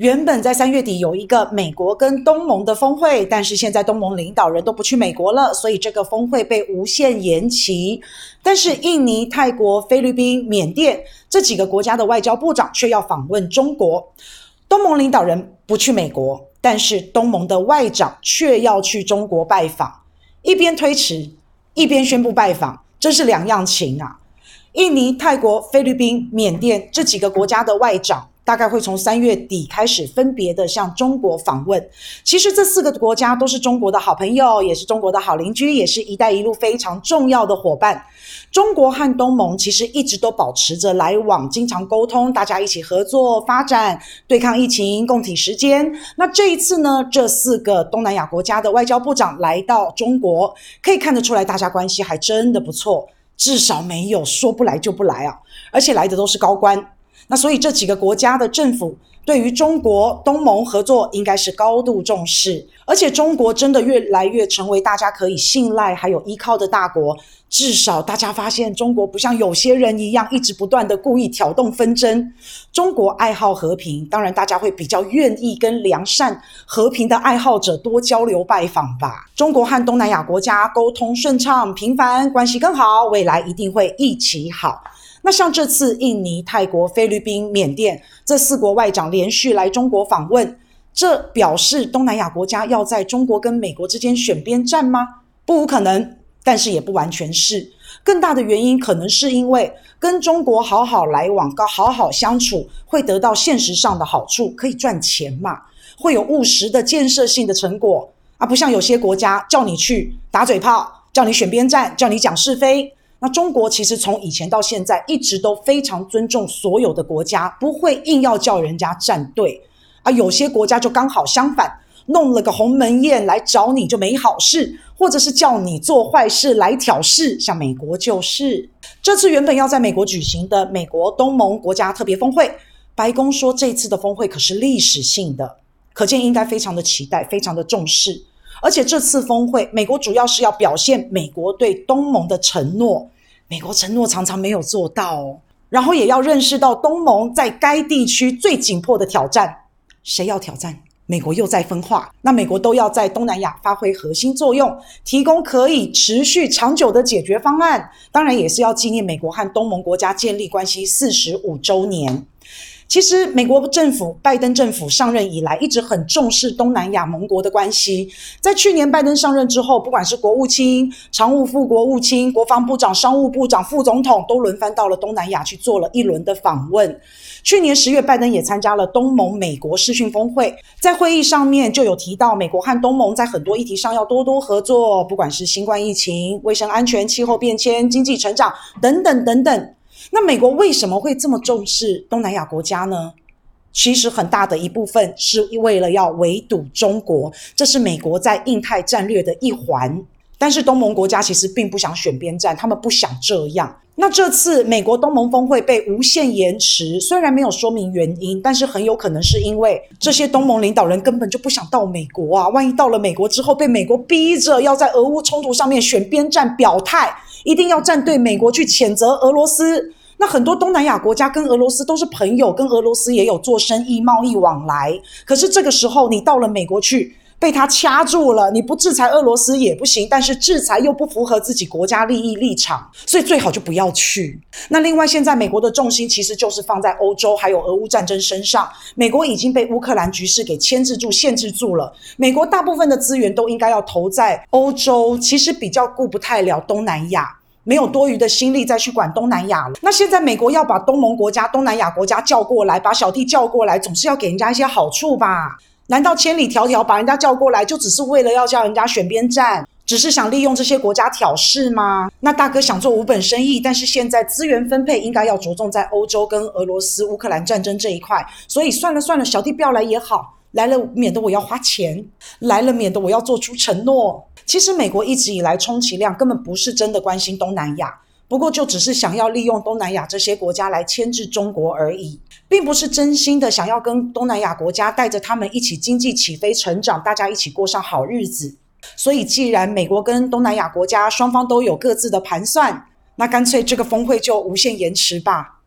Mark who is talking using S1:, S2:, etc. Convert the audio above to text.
S1: 原本在三月底有一个美国跟东盟的峰会，但是现在东盟领导人都不去美国了，所以这个峰会被无限延期。但是印尼、泰国、菲律宾、缅甸这几个国家的外交部长却要访问中国。东盟领导人不去美国，但是东盟的外长却要去中国拜访，一边推迟，一边宣布拜访，这是两样情啊！印尼、泰国、菲律宾、缅甸这几个国家的外长。大概会从三月底开始分别的向中国访问。其实这四个国家都是中国的好朋友，也是中国的好邻居，也是一带一路非常重要的伙伴。中国和东盟其实一直都保持着来往，经常沟通，大家一起合作发展，对抗疫情，共体时间。那这一次呢，这四个东南亚国家的外交部长来到中国，可以看得出来，大家关系还真的不错，至少没有说不来就不来啊，而且来的都是高官。那所以这几个国家的政府对于中国东盟合作应该是高度重视，而且中国真的越来越成为大家可以信赖还有依靠的大国。至少大家发现中国不像有些人一样一直不断的故意挑动纷争。中国爱好和平，当然大家会比较愿意跟良善和平的爱好者多交流拜访吧。中国和东南亚国家沟通顺畅频繁，关系更好，未来一定会一起好。那像这次印尼、泰国、菲律宾、缅甸这四国外长连续来中国访问，这表示东南亚国家要在中国跟美国之间选边站吗？不无可能，但是也不完全是。更大的原因可能是因为跟中国好好来往、好好相处，会得到现实上的好处，可以赚钱嘛，会有务实的建设性的成果啊，不像有些国家叫你去打嘴炮，叫你选边站，叫你讲是非。那中国其实从以前到现在一直都非常尊重所有的国家，不会硬要叫人家站队。而有些国家就刚好相反，弄了个鸿门宴来找你就没好事，或者是叫你做坏事来挑事，像美国就是。这次原本要在美国举行的美国东盟国家特别峰会，白宫说这次的峰会可是历史性的，可见应该非常的期待，非常的重视。而且这次峰会，美国主要是要表现美国对东盟的承诺。美国承诺常常没有做到，然后也要认识到东盟在该地区最紧迫的挑战。谁要挑战？美国又在分化。那美国都要在东南亚发挥核心作用，提供可以持续长久的解决方案。当然，也是要纪念美国和东盟国家建立关系四十五周年。其实，美国政府拜登政府上任以来，一直很重视东南亚盟国的关系。在去年拜登上任之后，不管是国务卿、常务副国务卿、国防部长、商务部长、副总统，都轮番到了东南亚去做了一轮的访问。去年十月，拜登也参加了东盟美国视讯峰会，在会议上面就有提到，美国和东盟在很多议题上要多多合作，不管是新冠疫情、卫生安全、气候变迁、经济成长等等等等。那美国为什么会这么重视东南亚国家呢？其实很大的一部分是为了要围堵中国，这是美国在印太战略的一环。但是东盟国家其实并不想选边站，他们不想这样。那这次美国东盟峰会被无限延迟，虽然没有说明原因，但是很有可能是因为这些东盟领导人根本就不想到美国啊！万一到了美国之后，被美国逼着要在俄乌冲突上面选边站表态，一定要站队美国去谴责俄罗斯。那很多东南亚国家跟俄罗斯都是朋友，跟俄罗斯也有做生意、贸易往来。可是这个时候，你到了美国去，被他掐住了。你不制裁俄罗斯也不行，但是制裁又不符合自己国家利益立场，所以最好就不要去。那另外，现在美国的重心其实就是放在欧洲还有俄乌战争身上。美国已经被乌克兰局势给牵制住、限制住了。美国大部分的资源都应该要投在欧洲，其实比较顾不太了东南亚。没有多余的心力再去管东南亚了。那现在美国要把东盟国家、东南亚国家叫过来，把小弟叫过来，总是要给人家一些好处吧？难道千里迢迢把人家叫过来，就只是为了要叫人家选边站，只是想利用这些国家挑事吗？那大哥想做无本生意，但是现在资源分配应该要着重在欧洲跟俄罗斯、乌克兰战争这一块，所以算了算了，小弟不要来也好。来了，免得我要花钱；来了，免得我要做出承诺。其实，美国一直以来充其量根本不是真的关心东南亚，不过就只是想要利用东南亚这些国家来牵制中国而已，并不是真心的想要跟东南亚国家带着他们一起经济起飞成长，大家一起过上好日子。所以，既然美国跟东南亚国家双方都有各自的盘算，那干脆这个峰会就无限延迟吧。